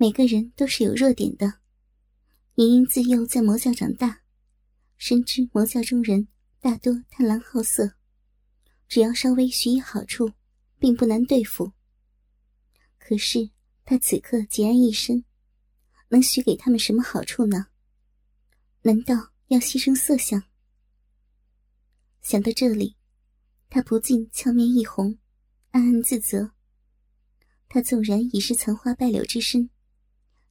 每个人都是有弱点的。莹莹自幼在魔教长大，深知魔教中人大多贪婪好色，只要稍微许以好处，并不难对付。可是他此刻孑然一身，能许给他们什么好处呢？难道要牺牲色相？想到这里，她不禁俏面一红，暗暗自责。她纵然已是残花败柳之身，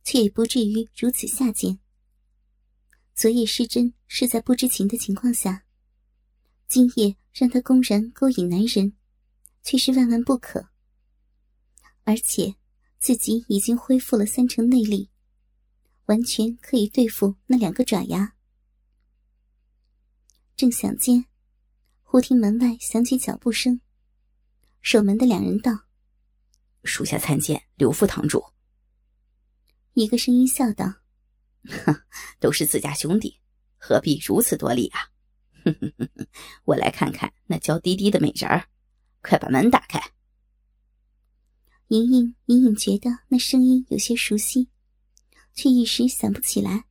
却也不至于如此下贱。昨夜失贞是在不知情的情况下，今夜让他公然勾引男人，却是万万不可。而且自己已经恢复了三成内力，完全可以对付那两个爪牙。正想间，忽听门外响起脚步声，守门的两人道：“属下参见刘副堂主。”一个声音笑道。哼，都是自家兄弟，何必如此多礼啊？哼哼哼哼，我来看看那娇滴滴的美人儿，快把门打开。莹莹隐隐觉得那声音有些熟悉，却一时想不起来。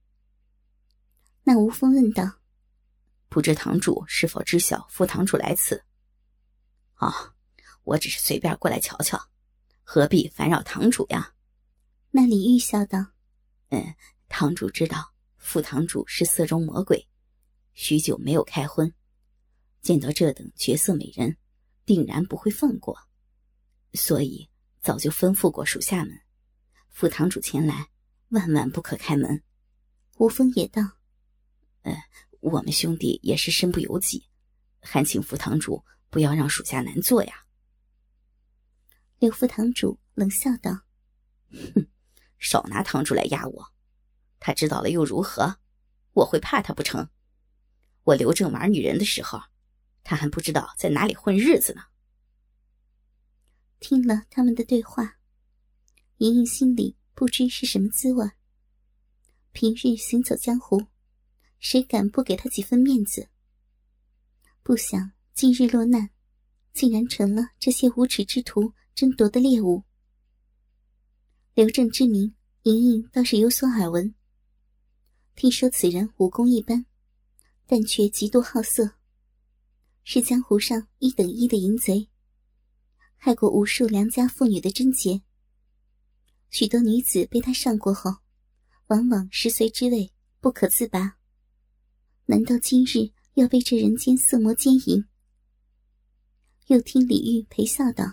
那吴峰问道：“不知堂主是否知晓副堂主来此？”“哦，我只是随便过来瞧瞧，何必烦扰堂主呀？”那李玉笑道：“嗯。”堂主知道副堂主是色中魔鬼，许久没有开荤，见到这等绝色美人，定然不会放过，所以早就吩咐过属下们，副堂主前来，万万不可开门。吴峰也道：“呃，我们兄弟也是身不由己，还请副堂主不要让属下难做呀。”刘副堂主冷笑道：“哼，少拿堂主来压我。”他知道了又如何？我会怕他不成？我刘正玩女人的时候，他还不知道在哪里混日子呢。听了他们的对话，莹莹心里不知是什么滋味。平日行走江湖，谁敢不给他几分面子？不想今日落难，竟然成了这些无耻之徒争夺的猎物。刘正之名，莹莹倒是有所耳闻。听说此人武功一般，但却极度好色，是江湖上一等一的淫贼，害过无数良家妇女的贞洁。许多女子被他上过后，往往食髓之味不可自拔。难道今日要被这人间色魔奸淫？又听李玉陪笑道：“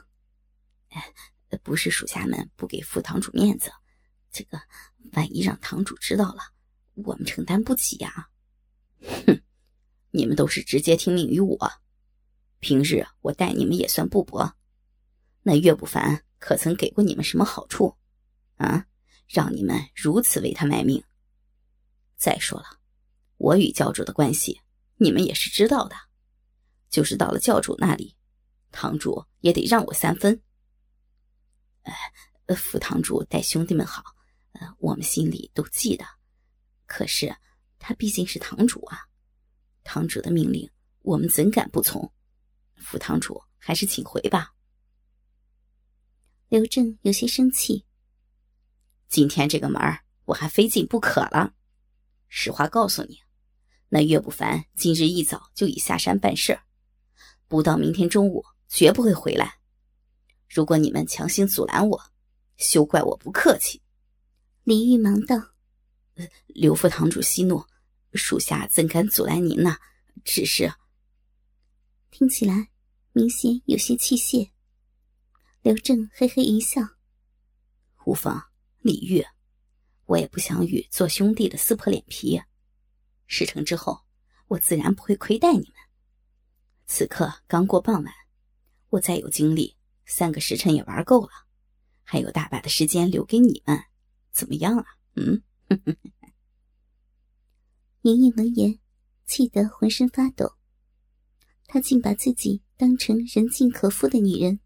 不是属下们不给副堂主面子，这个万一让堂主知道了。”我们承担不起呀！哼，你们都是直接听命于我。平日我待你们也算不薄，那岳不凡可曾给过你们什么好处？啊，让你们如此为他卖命？再说了，我与教主的关系，你们也是知道的。就是到了教主那里，堂主也得让我三分。呃，副堂主待兄弟们好，呃，我们心里都记得。可是，他毕竟是堂主啊，堂主的命令我们怎敢不从？副堂主还是请回吧。刘正有些生气。今天这个门我还非进不可了。实话告诉你，那岳不凡今日一早就已下山办事不到明天中午绝不会回来。如果你们强行阻拦我，休怪我不客气。李玉忙道。刘副堂主息怒，属下怎敢阻拦您呢？只是听起来明显有些气泄。刘正嘿嘿一笑：“无妨、李玉，我也不想与做兄弟的撕破脸皮。事成之后，我自然不会亏待你们。此刻刚过傍晚，我再有精力，三个时辰也玩够了，还有大把的时间留给你们，怎么样啊？嗯？” 莹莹闻言，气得浑身发抖。她竟把自己当成人尽可夫的女人。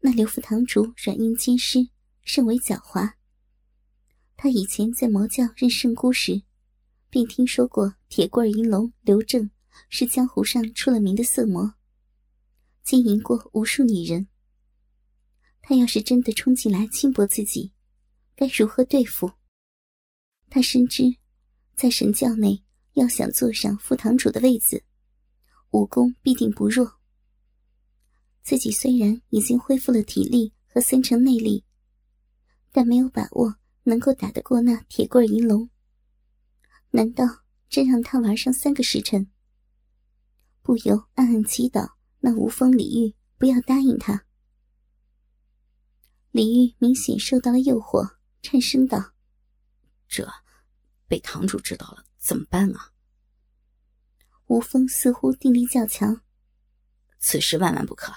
那刘副堂主软硬兼施，甚为狡猾。他以前在魔教任圣姑时，便听说过铁棍银龙刘正是江湖上出了名的色魔，经营过无数女人。他要是真的冲进来轻薄自己，该如何对付。他深知，在神教内，要想坐上副堂主的位子，武功必定不弱。自己虽然已经恢复了体力和三成内力，但没有把握能够打得过那铁棍银龙。难道真让他玩上三个时辰？不由暗暗祈祷那无风李玉不要答应他。李玉明显受到了诱惑，颤声道：“这被堂主知道了怎么办啊？”吴风似乎定力较强：“此事万万不可，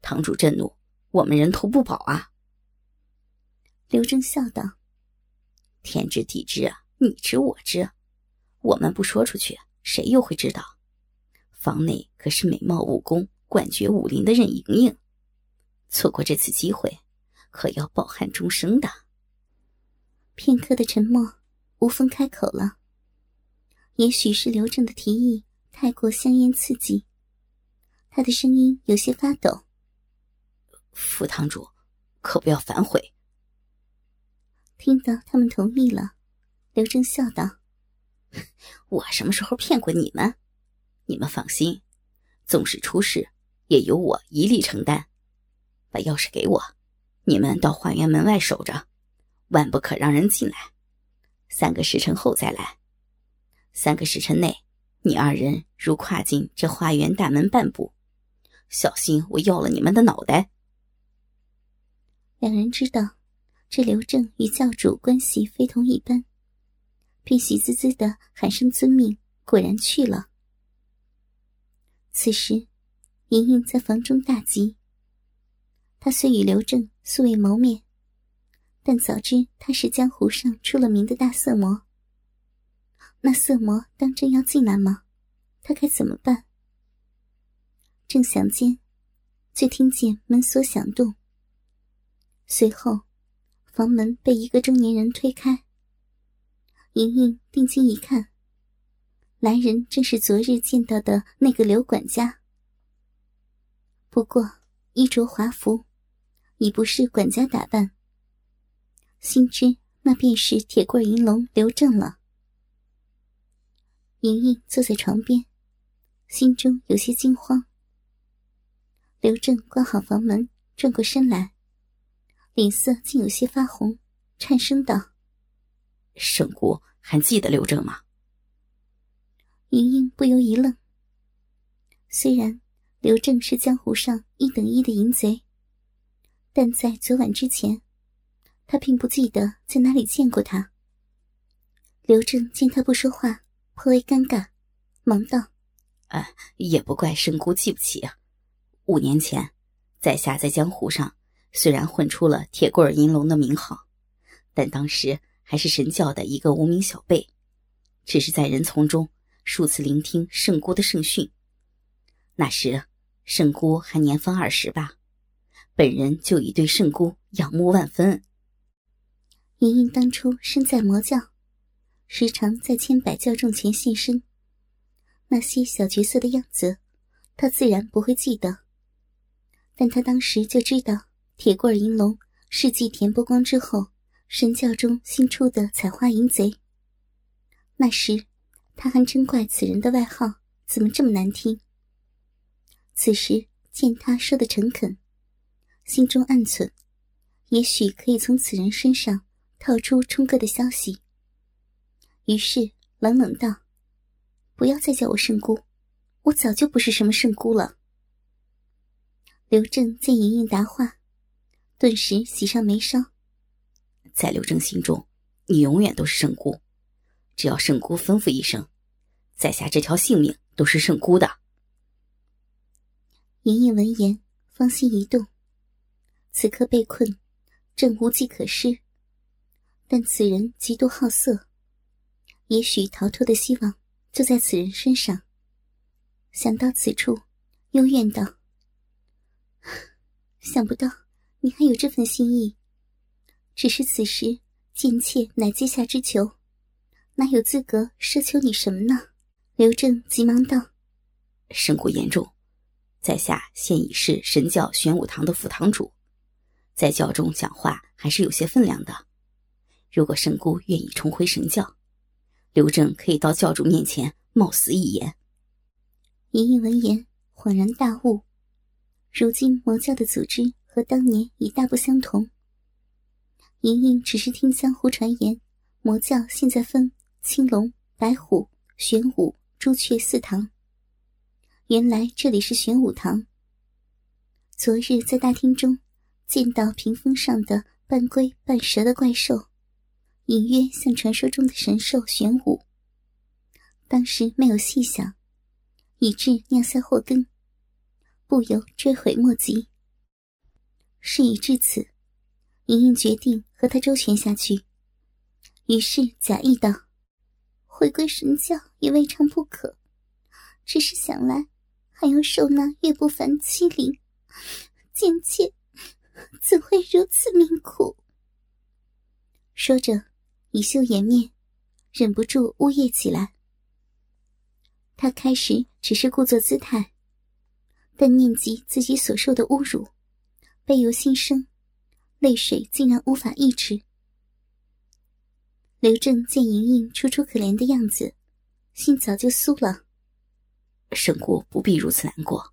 堂主震怒，我们人头不保啊！”刘正笑道：“天知地知啊，你知我知，我们不说出去，谁又会知道？房内可是美貌武功冠绝武林的任盈盈，错过这次机会。”可要抱憾终生的。片刻的沉默，吴峰开口了。也许是刘正的提议太过香艳刺激，他的声音有些发抖。副堂主，可不要反悔。听到他们同意了，刘正笑道：“我什么时候骗过你们？你们放心，纵使出事，也由我一力承担。把钥匙给我。”你们到花园门外守着，万不可让人进来。三个时辰后再来。三个时辰内，你二人如跨进这花园大门半步，小心我要了你们的脑袋。两人知道这刘正与教主关系非同一般，便喜滋滋的喊声遵命，果然去了。此时，莹莹在房中大急。她虽与刘正。素未谋面，但早知他是江湖上出了名的大色魔。那色魔当真要进来吗？他该怎么办？正想间，却听见门锁响动。随后，房门被一个中年人推开。莹莹定睛一看，来人正是昨日见到的那个刘管家。不过衣着华服。已不是管家打扮，心知那便是铁棍银龙刘正了。莹莹坐在床边，心中有些惊慌。刘正关好房门，转过身来，脸色竟有些发红，颤声道：“圣姑还记得刘正吗？”莹莹不由一愣。虽然刘正是江湖上一等一的淫贼。但在昨晚之前，他并不记得在哪里见过他。刘正见他不说话，颇为尴尬，忙道：“啊，也不怪圣姑记不起啊。五年前，在下在江湖上虽然混出了铁棍银龙的名号，但当时还是神教的一个无名小辈，只是在人丛中数次聆听圣姑的圣训。那时，圣姑还年方二十吧。”本人就已对圣姑仰慕万分。莹莹当初身在魔教，时常在千百教众前现身，那些小角色的样子，她自然不会记得。但她当时就知道铁棍银龙是继田伯光之后神教中新出的采花淫贼。那时，她还真怪此人的外号怎么这么难听。此时见他说的诚恳。心中暗忖，也许可以从此人身上套出冲哥的消息。于是冷冷道：“不要再叫我圣姑，我早就不是什么圣姑了。”刘正见莹莹答话，顿时喜上眉梢。在刘正心中，你永远都是圣姑，只要圣姑吩咐一声，在下这条性命都是圣姑的。莹莹闻言，芳心一动。此刻被困，正无计可施。但此人极度好色，也许逃脱的希望就在此人身上。想到此处，幽怨道：“ 想不到你还有这份心意。只是此时贱妾乃阶下之囚，哪有资格奢求你什么呢？”刘正急忙道：“圣姑言重，在下现已是神教玄武堂的副堂主。”在教中讲话还是有些分量的，如果圣姑愿意重回神教，刘正可以到教主面前冒死一言。莹莹闻言恍然大悟，如今魔教的组织和当年已大不相同。莹莹只是听江湖传言，魔教现在分青龙、白虎、玄武、朱雀四堂。原来这里是玄武堂。昨日在大厅中见到屏风上的半龟半蛇的怪兽。隐约像传说中的神兽玄武。当时没有细想，以致酿下祸根，不由追悔莫及。事已至此，莹莹决定和他周旋下去，于是假意道：“回归神教也未尝不可，只是想来还要受那岳不凡欺凌，贱妾怎会如此命苦？”说着。以羞掩面，忍不住呜咽起来。他开始只是故作姿态，但念及自己所受的侮辱，悲由心生，泪水竟然无法抑制。刘正见莹莹楚楚可怜的样子，心早就酥了。圣姑不必如此难过，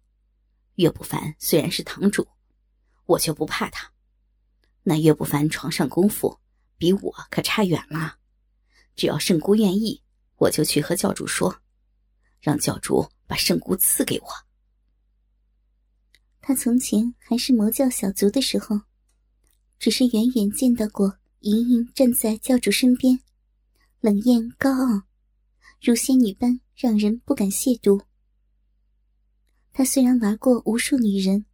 岳不凡虽然是堂主，我就不怕他。那岳不凡床上功夫。比我可差远了，只要圣姑愿意，我就去和教主说，让教主把圣姑赐给我。他从前还是魔教小卒的时候，只是远远见到过莹莹站在教主身边，冷艳高傲，如仙女般，让人不敢亵渎。他虽然玩过无数女人，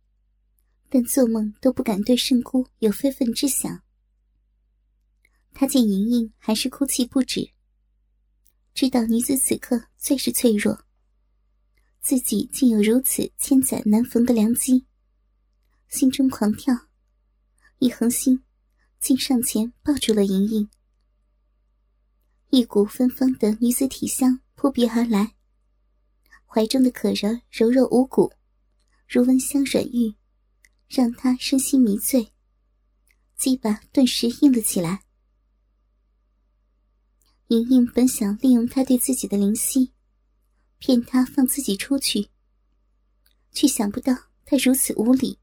但做梦都不敢对圣姑有非分之想。他见莹莹还是哭泣不止，知道女子此刻最是脆弱，自己竟有如此千载难逢的良机，心中狂跳，一横心，竟上前抱住了莹莹。一股芬芳的女子体香扑鼻而来，怀中的可人柔弱无骨，如温香软玉，让他身心迷醉，鸡巴顿时硬了起来。莹莹本想利用他对自己的灵犀，骗他放自己出去，却想不到他如此无礼。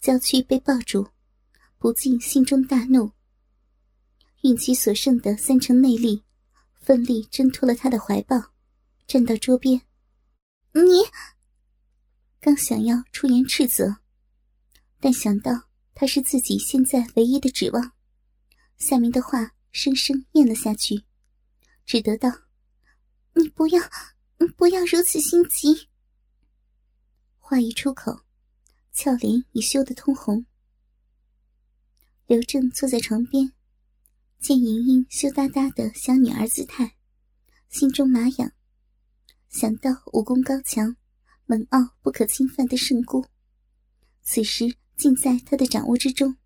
娇躯被抱住，不禁心中大怒，运起所剩的三成内力，奋力挣脱了他的怀抱，站到桌边。你刚想要出言斥责，但想到他是自己现在唯一的指望，下面的话。生生咽了下去，只得道：“你不要，不要如此心急。”话一出口，俏脸已羞得通红。刘正坐在床边，见莹莹羞答答的小女儿姿态，心中麻痒，想到武功高强、冷傲不可侵犯的圣姑，此时尽在他的掌握之中，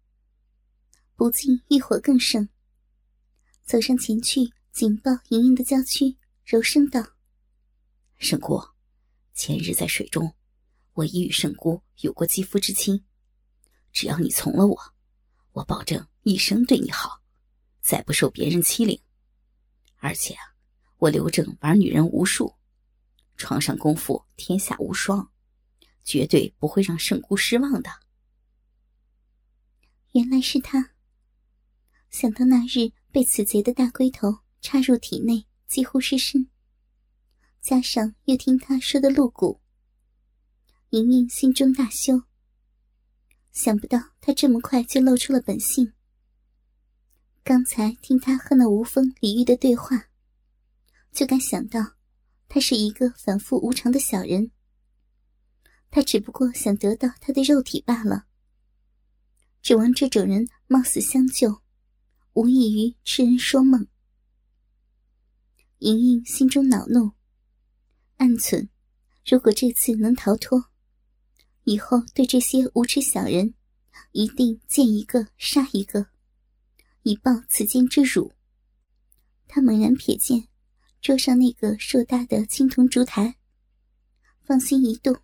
不禁欲火更盛。走上前去，紧抱莹莹的娇躯，柔声道：“圣姑，前日在水中，我已与圣姑有过肌肤之亲。只要你从了我，我保证一生对你好，再不受别人欺凌。而且，我刘正玩女人无数，床上功夫天下无双，绝对不会让圣姑失望的。”原来是他。想到那日。被此贼的大龟头插入体内，几乎失身。加上又听他说的露骨，莹莹心中大羞。想不到他这么快就露出了本性。刚才听他和那无风李玉的对话，就敢想到他是一个反复无常的小人。他只不过想得到他的肉体罢了。指望这种人冒死相救。无异于痴人说梦。莹莹心中恼怒，暗忖：如果这次能逃脱，以后对这些无耻小人，一定见一个杀一个，以报此间之辱。他猛然瞥见桌上那个硕大的青铜烛台，芳心一动。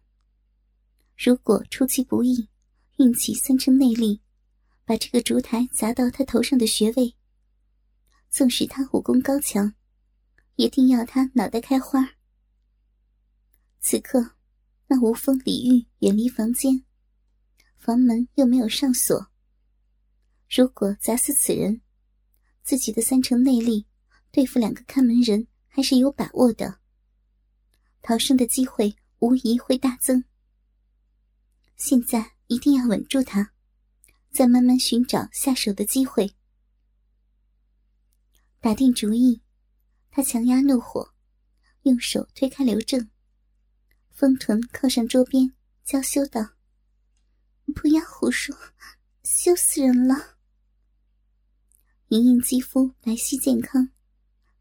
如果出其不意，运起三成内力。把这个烛台砸到他头上的穴位纵使他武功高强，也定要他脑袋开花。此刻，那无风李玉远离房间，房门又没有上锁。如果砸死此人，自己的三成内力对付两个看门人还是有把握的，逃生的机会无疑会大增。现在一定要稳住他，再慢慢寻找下手的机会。打定主意，他强压怒火，用手推开刘正，丰臀靠上桌边，娇羞道：“不要胡说，羞死人了。”莹莹肌肤白皙健康，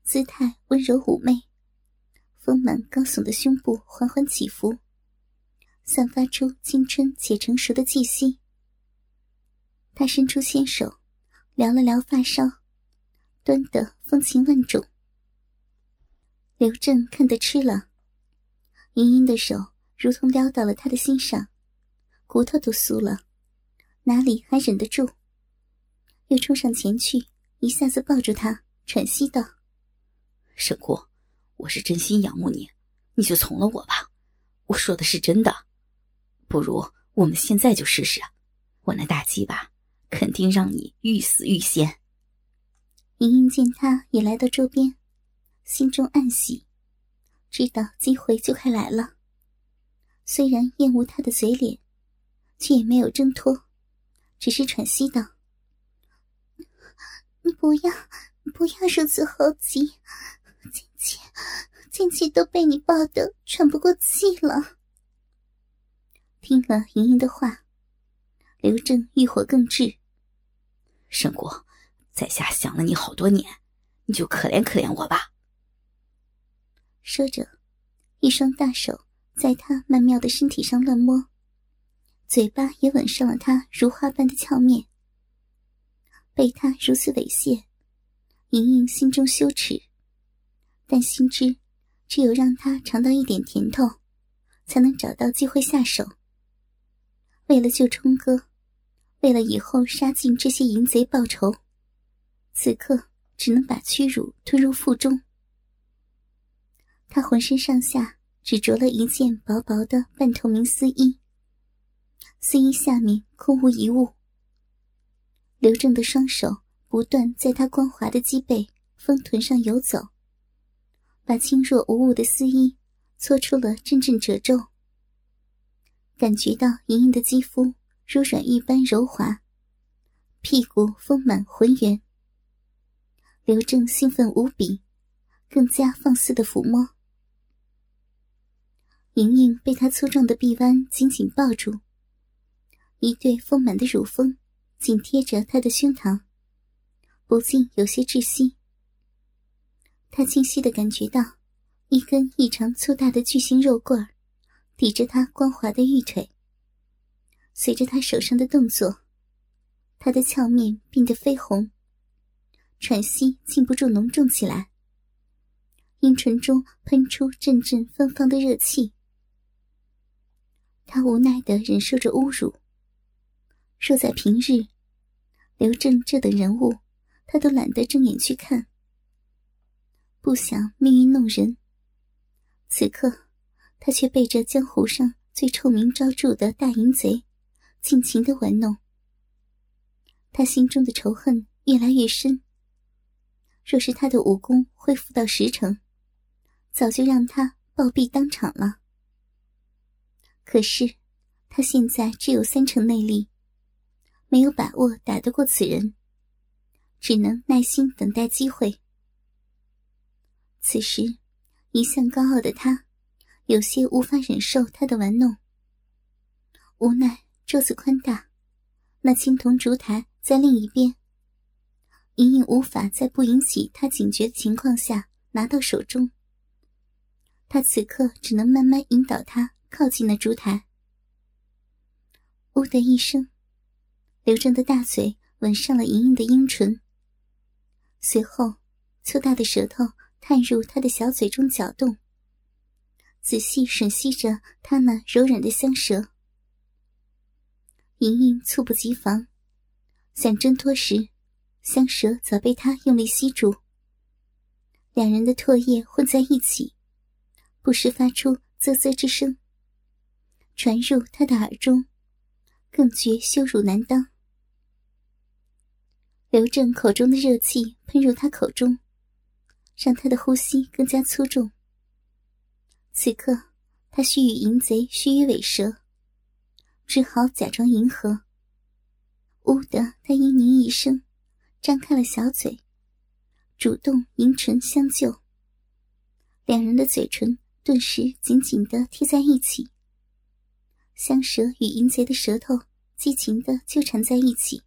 姿态温柔妩媚，丰满高耸的胸部缓缓起伏。散发出青春且成熟的气息。他伸出纤手，撩了撩发梢，端得风情万种。刘正看得吃了，莹莹的手如同撩到了他的心上，骨头都酥了，哪里还忍得住？又冲上前去，一下子抱住他，喘息道：“沈姑，我是真心仰慕你，你就从了我吧，我说的是真的。”不如我们现在就试试，我那大鸡巴肯定让你欲死欲仙。莹莹见他也来到桌边，心中暗喜，知道机会就快来了。虽然厌恶他的嘴脸，却也没有挣脱，只是喘息道：“你不要，不要如此猴急，姐姐，姐姐都被你抱得喘不过气了。”听了莹莹的话，刘正欲火更炽。沈国，在下想了你好多年，你就可怜可怜我吧。说着，一双大手在他曼妙的身体上乱摸，嘴巴也吻上了他如花般的俏面。被他如此猥亵，莹莹心中羞耻，但心知只有让他尝到一点甜头，才能找到机会下手。为了救冲哥，为了以后杀尽这些淫贼报仇，此刻只能把屈辱吞入腹中。他浑身上下只着了一件薄薄的半透明丝衣，丝衣下面空无一物。刘正的双手不断在他光滑的脊背、丰臀上游走，把轻若无物的丝衣搓出了阵阵褶皱。感觉到莹莹的肌肤如软玉般柔滑，屁股丰满浑圆。刘正兴奋无比，更加放肆的抚摸。莹莹被他粗壮的臂弯紧紧抱住，一对丰满的乳峰紧贴着他的胸膛，不禁有些窒息。他清晰的感觉到一根异常粗大的巨型肉棍。抵着他光滑的玉腿，随着他手上的动作，他的俏面变得绯红，喘息禁不住浓重起来，阴唇中喷出阵阵芬芳的热气。他无奈的忍受着侮辱。若在平日，刘正这等人物，他都懒得睁眼去看。不想命运弄人，此刻。他却被这江湖上最臭名昭著的大淫贼尽情的玩弄，他心中的仇恨越来越深。若是他的武功恢复到十成，早就让他暴毙当场了。可是他现在只有三成内力，没有把握打得过此人，只能耐心等待机会。此时，一向高傲的他。有些无法忍受他的玩弄，无奈桌子宽大，那青铜烛台在另一边，莹莹无法在不引起他警觉的情况下拿到手中。他此刻只能慢慢引导他靠近那烛台。呜的一声，刘正的大嘴吻上了莹莹的阴唇，随后粗大的舌头探入他的小嘴中搅动。仔细吮吸着他那柔软的香舌，莹莹猝不及防，想挣脱时，香舌早被他用力吸住。两人的唾液混在一起，不时发出啧啧之声，传入他的耳中，更觉羞辱难当。刘正口中的热气喷入他口中，让他的呼吸更加粗重。此刻，他须与淫贼虚与委蛇，只好假装迎合。呜的，他嘤咛一声，张开了小嘴，主动迎唇相救。两人的嘴唇顿时紧紧的贴在一起，香舌与淫贼的舌头激情的纠缠在一起。